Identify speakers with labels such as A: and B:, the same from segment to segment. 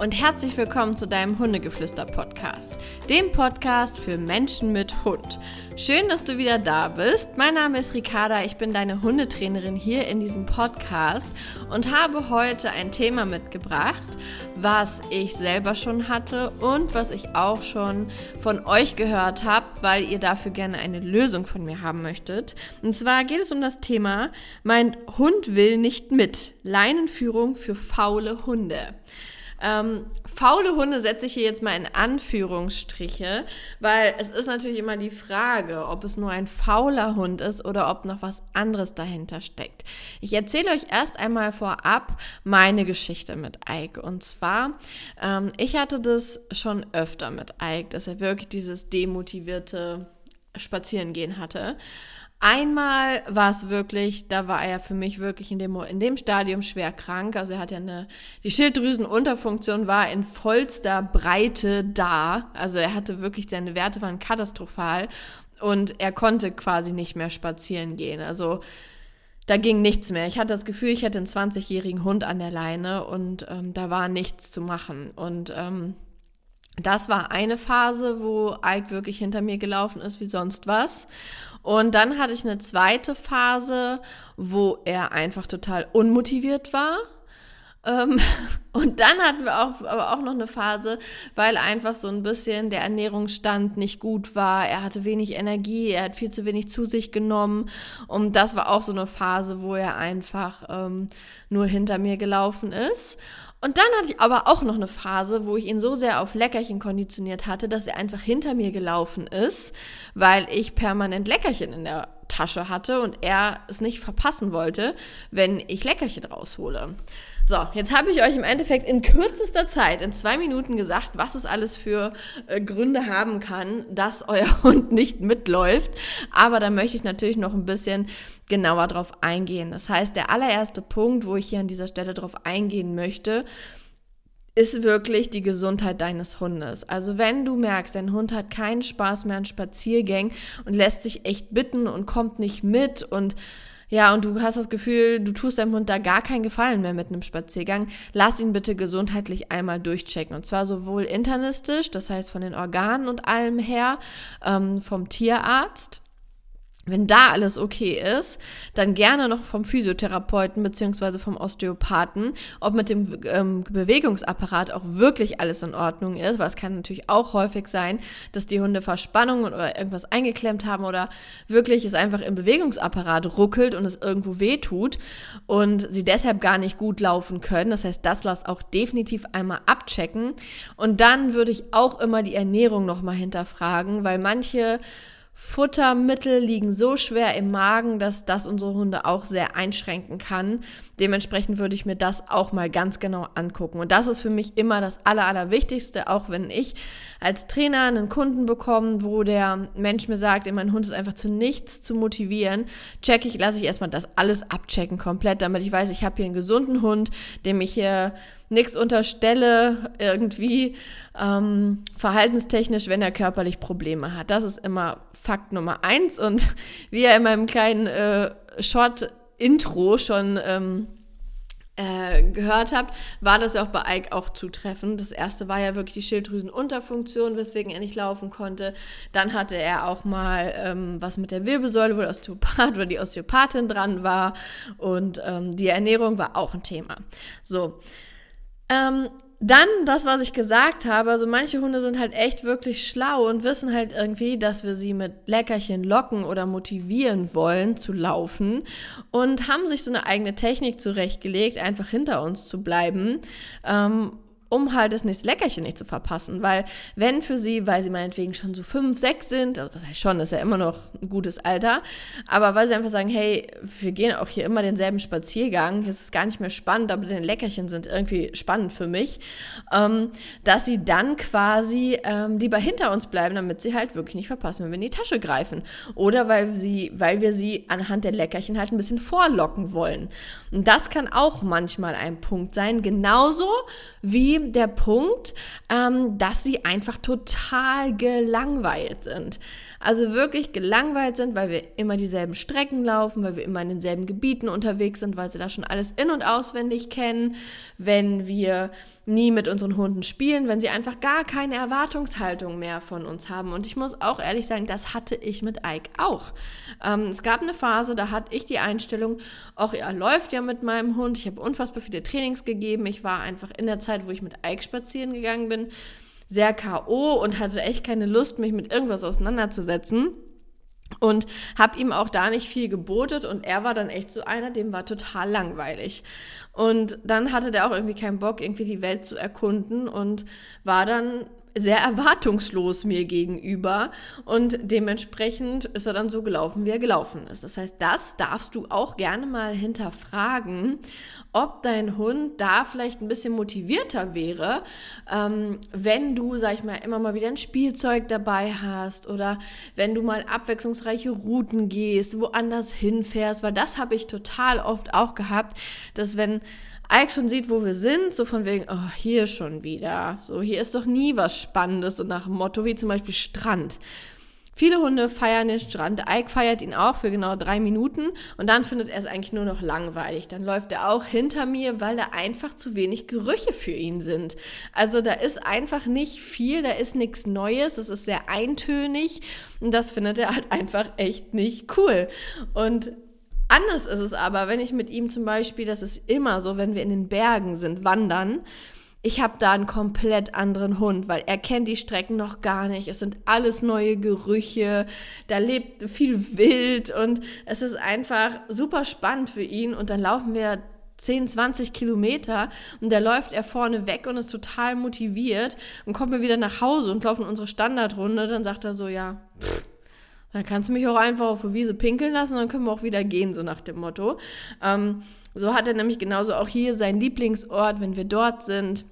A: und herzlich willkommen zu deinem Hundegeflüster-Podcast, dem Podcast für Menschen mit Hund. Schön, dass du wieder da bist. Mein Name ist Ricarda, ich bin deine Hundetrainerin hier in diesem Podcast und habe heute ein Thema mitgebracht, was ich selber schon hatte und was ich auch schon von euch gehört habe, weil ihr dafür gerne eine Lösung von mir haben möchtet. Und zwar geht es um das Thema, mein Hund will nicht mit. Leinenführung für faule Hunde. Ähm, faule Hunde setze ich hier jetzt mal in Anführungsstriche, weil es ist natürlich immer die Frage, ob es nur ein fauler Hund ist oder ob noch was anderes dahinter steckt. Ich erzähle euch erst einmal vorab meine Geschichte mit Ike. Und zwar, ähm, ich hatte das schon öfter mit Ike, dass er wirklich dieses demotivierte Spazierengehen hatte. Einmal war es wirklich, da war er für mich wirklich in dem, in dem Stadium schwer krank. Also er hat ja eine, die Schilddrüsenunterfunktion war in vollster Breite da. Also er hatte wirklich, seine Werte waren katastrophal und er konnte quasi nicht mehr spazieren gehen. Also da ging nichts mehr. Ich hatte das Gefühl, ich hätte einen 20-jährigen Hund an der Leine und ähm, da war nichts zu machen. Und ähm, das war eine Phase, wo Ike wirklich hinter mir gelaufen ist wie sonst was. Und dann hatte ich eine zweite Phase, wo er einfach total unmotiviert war. Ähm, und dann hatten wir auch, aber auch noch eine Phase, weil einfach so ein bisschen der Ernährungsstand nicht gut war. Er hatte wenig Energie, er hat viel zu wenig zu sich genommen. Und das war auch so eine Phase, wo er einfach ähm, nur hinter mir gelaufen ist. Und dann hatte ich aber auch noch eine Phase, wo ich ihn so sehr auf Leckerchen konditioniert hatte, dass er einfach hinter mir gelaufen ist, weil ich permanent Leckerchen in der Tasche hatte und er es nicht verpassen wollte, wenn ich Leckerchen raushole. So, jetzt habe ich euch im Endeffekt in kürzester Zeit, in zwei Minuten gesagt, was es alles für äh, Gründe haben kann, dass euer Hund nicht mitläuft. Aber da möchte ich natürlich noch ein bisschen genauer drauf eingehen. Das heißt, der allererste Punkt, wo ich hier an dieser Stelle drauf eingehen möchte, ist wirklich die Gesundheit deines Hundes. Also wenn du merkst, dein Hund hat keinen Spaß mehr an Spaziergängen und lässt sich echt bitten und kommt nicht mit und ja, und du hast das Gefühl, du tust deinem Hund da gar keinen Gefallen mehr mit einem Spaziergang, lass ihn bitte gesundheitlich einmal durchchecken. Und zwar sowohl internistisch, das heißt von den Organen und allem her, ähm, vom Tierarzt wenn da alles okay ist, dann gerne noch vom Physiotherapeuten beziehungsweise vom Osteopathen, ob mit dem ähm, Bewegungsapparat auch wirklich alles in Ordnung ist, weil es kann natürlich auch häufig sein, dass die Hunde Verspannungen oder irgendwas eingeklemmt haben oder wirklich es einfach im Bewegungsapparat ruckelt und es irgendwo weh tut und sie deshalb gar nicht gut laufen können. Das heißt, das lass auch definitiv einmal abchecken und dann würde ich auch immer die Ernährung nochmal hinterfragen, weil manche Futtermittel liegen so schwer im Magen, dass das unsere Hunde auch sehr einschränken kann. Dementsprechend würde ich mir das auch mal ganz genau angucken. Und das ist für mich immer das Aller, Allerwichtigste, auch wenn ich als Trainer einen Kunden bekomme, wo der Mensch mir sagt, mein Hund ist einfach zu nichts zu motivieren, checke ich, lasse ich erstmal das alles abchecken komplett, damit ich weiß, ich habe hier einen gesunden Hund, dem ich hier nichts unterstelle, irgendwie ähm, verhaltenstechnisch, wenn er körperlich Probleme hat. Das ist immer Fakt Nummer eins. Und wie ihr in meinem kleinen äh, Short-Intro schon ähm, äh, gehört habt, war das ja auch bei Ike auch zutreffend. Das erste war ja wirklich die Schilddrüsenunterfunktion, weswegen er nicht laufen konnte. Dann hatte er auch mal ähm, was mit der Wirbelsäule, wo der Osteopath oder die Osteopathin dran war. Und ähm, die Ernährung war auch ein Thema. So. Ähm, dann das, was ich gesagt habe, also manche Hunde sind halt echt wirklich schlau und wissen halt irgendwie, dass wir sie mit Leckerchen locken oder motivieren wollen zu laufen und haben sich so eine eigene Technik zurechtgelegt, einfach hinter uns zu bleiben. Ähm, um halt das nächste Leckerchen nicht zu verpassen. Weil wenn für sie, weil sie meinetwegen schon so fünf, sechs sind, also das heißt schon, ist ja immer noch ein gutes Alter, aber weil sie einfach sagen, hey, wir gehen auch hier immer denselben Spaziergang, es ist gar nicht mehr spannend, aber die Leckerchen sind irgendwie spannend für mich, ähm, dass sie dann quasi ähm, lieber hinter uns bleiben, damit sie halt wirklich nicht verpassen, wenn wir in die Tasche greifen. Oder weil sie, weil wir sie anhand der Leckerchen halt ein bisschen vorlocken wollen. Und das kann auch manchmal ein Punkt sein, genauso wie irgendwie der Punkt, ähm, dass sie einfach total gelangweilt sind. Also wirklich gelangweilt sind, weil wir immer dieselben Strecken laufen, weil wir immer in denselben Gebieten unterwegs sind, weil sie da schon alles in- und auswendig kennen, wenn wir nie mit unseren Hunden spielen, wenn sie einfach gar keine Erwartungshaltung mehr von uns haben. Und ich muss auch ehrlich sagen, das hatte ich mit Ike auch. Ähm, es gab eine Phase, da hatte ich die Einstellung, auch er läuft ja mit meinem Hund. Ich habe unfassbar viele Trainings gegeben. Ich war einfach in der Zeit, wo ich mit Ike spazieren gegangen bin, sehr K.O. und hatte echt keine Lust, mich mit irgendwas auseinanderzusetzen. Und habe ihm auch da nicht viel gebotet und er war dann echt so einer, dem war total langweilig. Und dann hatte der auch irgendwie keinen Bock, irgendwie die Welt zu erkunden und war dann sehr erwartungslos mir gegenüber und dementsprechend ist er dann so gelaufen, wie er gelaufen ist. Das heißt, das darfst du auch gerne mal hinterfragen, ob dein Hund da vielleicht ein bisschen motivierter wäre, ähm, wenn du, sag ich mal, immer mal wieder ein Spielzeug dabei hast oder wenn du mal abwechslungsreiche Routen gehst, woanders hinfährst, weil das habe ich total oft auch gehabt, dass wenn Ike schon sieht, wo wir sind, so von wegen, oh, hier schon wieder. So, hier ist doch nie was Spannendes, so nach dem Motto, wie zum Beispiel Strand. Viele Hunde feiern den Strand. Ike feiert ihn auch für genau drei Minuten und dann findet er es eigentlich nur noch langweilig. Dann läuft er auch hinter mir, weil da einfach zu wenig Gerüche für ihn sind. Also da ist einfach nicht viel, da ist nichts Neues, es ist sehr eintönig und das findet er halt einfach echt nicht cool. Und Anders ist es aber, wenn ich mit ihm zum Beispiel, das ist immer so, wenn wir in den Bergen sind, wandern, ich habe da einen komplett anderen Hund, weil er kennt die Strecken noch gar nicht. Es sind alles neue Gerüche, da lebt viel Wild und es ist einfach super spannend für ihn. Und dann laufen wir 10, 20 Kilometer und da läuft er vorne weg und ist total motiviert und kommt mir wieder nach Hause und laufen unsere Standardrunde. Dann sagt er so, ja, pff, dann kannst du mich auch einfach auf der Wiese pinkeln lassen und dann können wir auch wieder gehen, so nach dem Motto. Ähm, so hat er nämlich genauso auch hier seinen Lieblingsort, wenn wir dort sind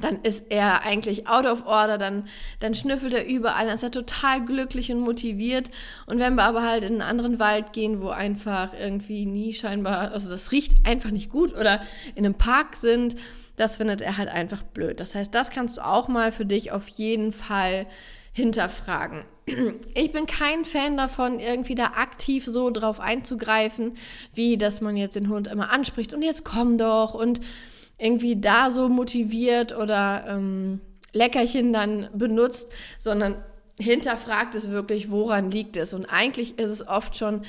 A: dann ist er eigentlich out of order, dann, dann schnüffelt er überall, dann ist er total glücklich und motiviert. Und wenn wir aber halt in einen anderen Wald gehen, wo einfach irgendwie nie scheinbar, also das riecht einfach nicht gut oder in einem Park sind, das findet er halt einfach blöd. Das heißt, das kannst du auch mal für dich auf jeden Fall hinterfragen. Ich bin kein Fan davon, irgendwie da aktiv so drauf einzugreifen, wie dass man jetzt den Hund immer anspricht und jetzt komm doch und irgendwie da so motiviert oder ähm, Leckerchen dann benutzt, sondern hinterfragt es wirklich, woran liegt es. Und eigentlich ist es oft schon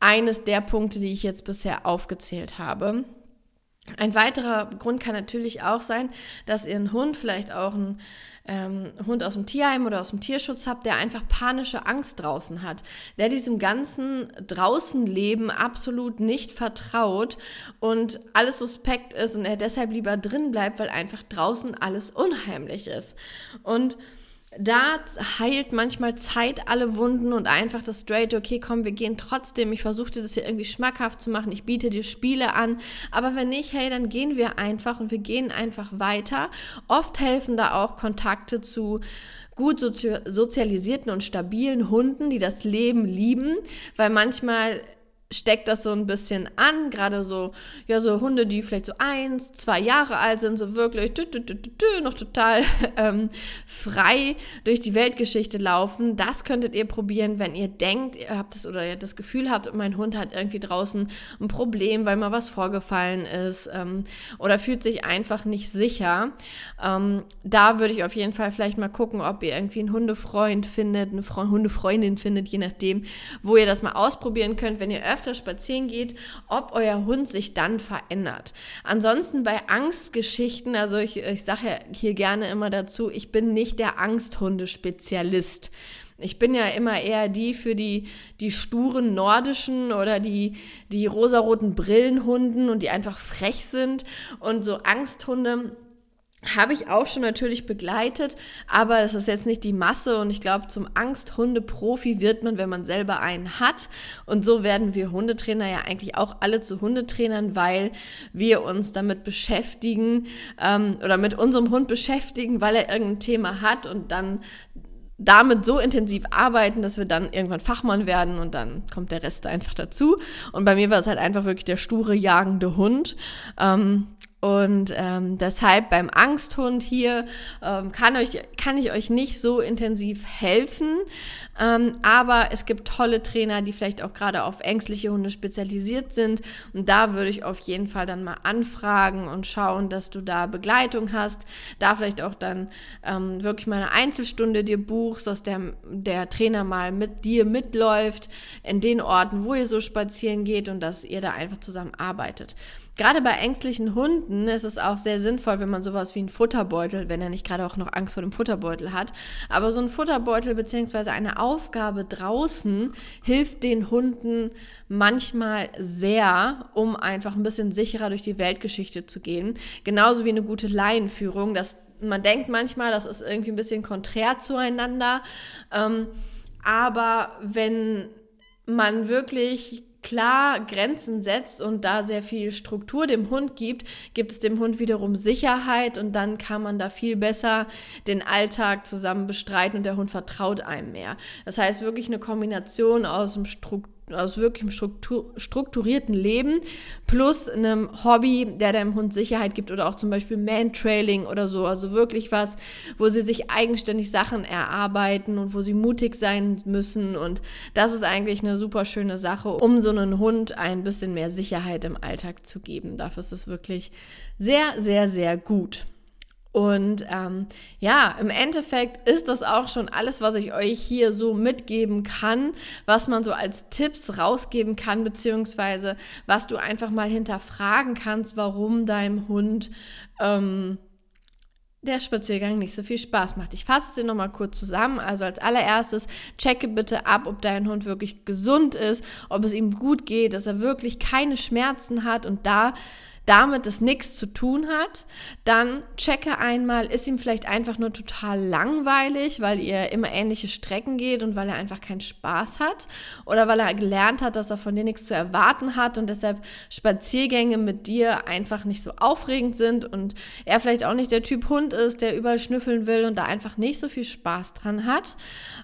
A: eines der Punkte, die ich jetzt bisher aufgezählt habe. Ein weiterer Grund kann natürlich auch sein, dass ihr einen Hund, vielleicht auch einen ähm, Hund aus dem Tierheim oder aus dem Tierschutz habt, der einfach panische Angst draußen hat, der diesem ganzen Draußenleben absolut nicht vertraut und alles suspekt ist und er deshalb lieber drin bleibt, weil einfach draußen alles unheimlich ist. Und da heilt manchmal Zeit alle Wunden und einfach das straight, okay, komm, wir gehen trotzdem. Ich versuche dir das hier irgendwie schmackhaft zu machen. Ich biete dir Spiele an. Aber wenn nicht, hey, dann gehen wir einfach und wir gehen einfach weiter. Oft helfen da auch Kontakte zu gut sozialisierten und stabilen Hunden, die das Leben lieben, weil manchmal steckt das so ein bisschen an, gerade so, ja, so Hunde, die vielleicht so eins, zwei Jahre alt sind, so wirklich tü, tü, tü, noch total ähm, frei durch die Weltgeschichte laufen. Das könntet ihr probieren, wenn ihr denkt, ihr habt es oder ihr das Gefühl habt, mein Hund hat irgendwie draußen ein Problem, weil mal was vorgefallen ist ähm, oder fühlt sich einfach nicht sicher. Ähm, da würde ich auf jeden Fall vielleicht mal gucken, ob ihr irgendwie einen Hundefreund findet, eine Fre Hundefreundin findet, je nachdem, wo ihr das mal ausprobieren könnt, wenn ihr öfter spazieren geht, ob euer Hund sich dann verändert. Ansonsten bei Angstgeschichten, also ich, ich sage ja hier gerne immer dazu, ich bin nicht der Angsthundespezialist. Ich bin ja immer eher die für die, die sturen nordischen oder die, die rosaroten Brillenhunden und die einfach frech sind. Und so Angsthunde habe ich auch schon natürlich begleitet, aber das ist jetzt nicht die Masse und ich glaube, zum Angsthunde-Profi wird man, wenn man selber einen hat. Und so werden wir Hundetrainer ja eigentlich auch alle zu Hundetrainern, weil wir uns damit beschäftigen ähm, oder mit unserem Hund beschäftigen, weil er irgendein Thema hat und dann damit so intensiv arbeiten, dass wir dann irgendwann Fachmann werden und dann kommt der Rest einfach dazu. Und bei mir war es halt einfach wirklich der sture, jagende Hund. Ähm, Und ähm, deshalb beim Angsthund hier ähm, kann, euch, kann ich euch nicht so intensiv helfen. Ähm, aber es gibt tolle Trainer, die vielleicht auch gerade auf ängstliche Hunde spezialisiert sind. Und da würde ich auf jeden Fall dann mal anfragen und schauen, dass du da Begleitung hast. Da vielleicht auch dann ähm, wirklich mal eine Einzelstunde dir buchst, dass der, der Trainer mal mit dir mitläuft in den Orten, wo ihr so spazieren geht und dass ihr da einfach zusammen arbeitet. Gerade bei ängstlichen Hunden ist es auch sehr sinnvoll, wenn man sowas wie einen Futterbeutel, wenn er nicht gerade auch noch Angst vor dem Futterbeutel hat, aber so ein Futterbeutel beziehungsweise eine Aufgabe draußen hilft den Hunden manchmal sehr, um einfach ein bisschen sicherer durch die Weltgeschichte zu gehen. Genauso wie eine gute Laienführung. Das, man denkt manchmal, das ist irgendwie ein bisschen konträr zueinander. Ähm, aber wenn man wirklich klar Grenzen setzt und da sehr viel Struktur dem Hund gibt, gibt es dem Hund wiederum Sicherheit und dann kann man da viel besser den Alltag zusammen bestreiten und der Hund vertraut einem mehr. Das heißt wirklich eine Kombination aus dem Struktur aus wirklichem Struktur, strukturierten Leben plus einem Hobby, der deinem Hund Sicherheit gibt oder auch zum Beispiel Man-Trailing oder so. Also wirklich was, wo sie sich eigenständig Sachen erarbeiten und wo sie mutig sein müssen. Und das ist eigentlich eine super schöne Sache, um so einen Hund ein bisschen mehr Sicherheit im Alltag zu geben. Dafür ist es wirklich sehr, sehr, sehr gut. Und ähm, ja, im Endeffekt ist das auch schon alles, was ich euch hier so mitgeben kann, was man so als Tipps rausgeben kann, beziehungsweise was du einfach mal hinterfragen kannst, warum deinem Hund ähm, der Spaziergang nicht so viel Spaß macht. Ich fasse es dir nochmal kurz zusammen. Also als allererstes, checke bitte ab, ob dein Hund wirklich gesund ist, ob es ihm gut geht, dass er wirklich keine Schmerzen hat und da damit es nichts zu tun hat, dann checke einmal, ist ihm vielleicht einfach nur total langweilig, weil ihr immer ähnliche Strecken geht und weil er einfach keinen Spaß hat oder weil er gelernt hat, dass er von dir nichts zu erwarten hat und deshalb Spaziergänge mit dir einfach nicht so aufregend sind und er vielleicht auch nicht der Typ Hund ist, der überall schnüffeln will und da einfach nicht so viel Spaß dran hat.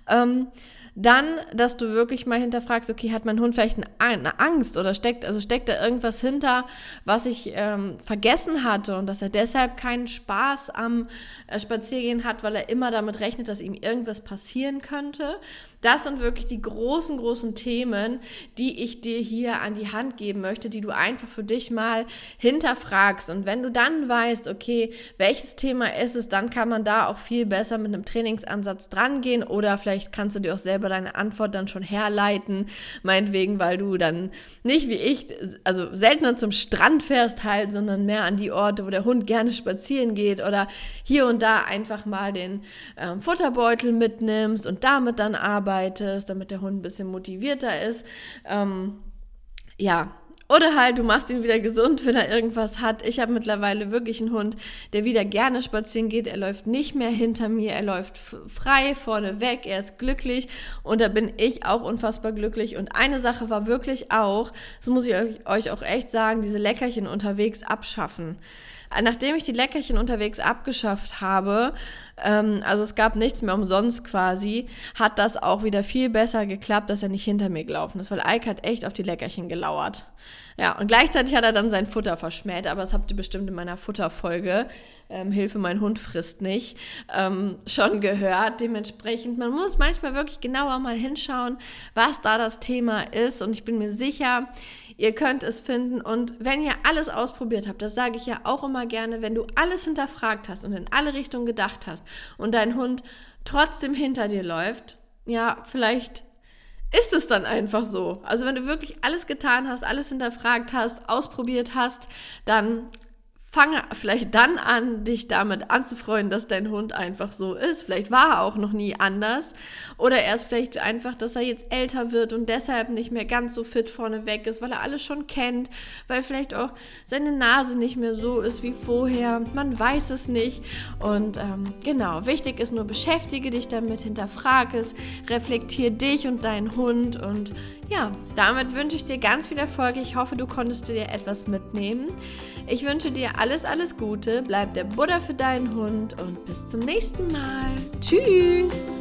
A: Ähm, dann, dass du wirklich mal hinterfragst, okay, hat mein Hund vielleicht eine Angst oder steckt, also steckt da irgendwas hinter, was ich ähm, vergessen hatte und dass er deshalb keinen Spaß am äh, Spaziergehen hat, weil er immer damit rechnet, dass ihm irgendwas passieren könnte. Das sind wirklich die großen, großen Themen, die ich dir hier an die Hand geben möchte, die du einfach für dich mal hinterfragst. Und wenn du dann weißt, okay, welches Thema ist es, dann kann man da auch viel besser mit einem Trainingsansatz drangehen oder vielleicht kannst du dir auch selber deine Antwort dann schon herleiten, meinetwegen, weil du dann nicht wie ich, also seltener zum Strand fährst halt, sondern mehr an die Orte, wo der Hund gerne spazieren geht oder hier und da einfach mal den ähm, Futterbeutel mitnimmst und damit dann arbeitest arbeitest, damit der Hund ein bisschen motivierter ist. Ähm, ja, oder halt, du machst ihn wieder gesund, wenn er irgendwas hat. Ich habe mittlerweile wirklich einen Hund, der wieder gerne spazieren geht. Er läuft nicht mehr hinter mir, er läuft frei vorne weg, er ist glücklich und da bin ich auch unfassbar glücklich. Und eine Sache war wirklich auch, das muss ich euch auch echt sagen, diese Leckerchen unterwegs abschaffen. Nachdem ich die Leckerchen unterwegs abgeschafft habe, ähm, also es gab nichts mehr umsonst quasi, hat das auch wieder viel besser geklappt, dass er nicht hinter mir gelaufen ist, weil Ike hat echt auf die Leckerchen gelauert. Ja, und gleichzeitig hat er dann sein Futter verschmäht, aber das habt ihr bestimmt in meiner Futterfolge, ähm, Hilfe, mein Hund frisst nicht, ähm, schon gehört. Dementsprechend, man muss manchmal wirklich genauer mal hinschauen, was da das Thema ist und ich bin mir sicher, Ihr könnt es finden und wenn ihr alles ausprobiert habt, das sage ich ja auch immer gerne, wenn du alles hinterfragt hast und in alle Richtungen gedacht hast und dein Hund trotzdem hinter dir läuft, ja, vielleicht ist es dann einfach so. Also wenn du wirklich alles getan hast, alles hinterfragt hast, ausprobiert hast, dann fange vielleicht dann an, dich damit anzufreuen, dass dein Hund einfach so ist. Vielleicht war er auch noch nie anders. Oder er ist vielleicht einfach, dass er jetzt älter wird und deshalb nicht mehr ganz so fit vorne weg ist, weil er alles schon kennt, weil vielleicht auch seine Nase nicht mehr so ist wie vorher. Man weiß es nicht. Und ähm, genau, wichtig ist nur, beschäftige dich damit, hinterfrage es, reflektiere dich und deinen Hund und ja, damit wünsche ich dir ganz viel Erfolg. Ich hoffe, du konntest dir etwas mitnehmen. Ich wünsche dir alles, alles Gute. Bleib der Buddha für deinen Hund und bis zum nächsten Mal. Tschüss!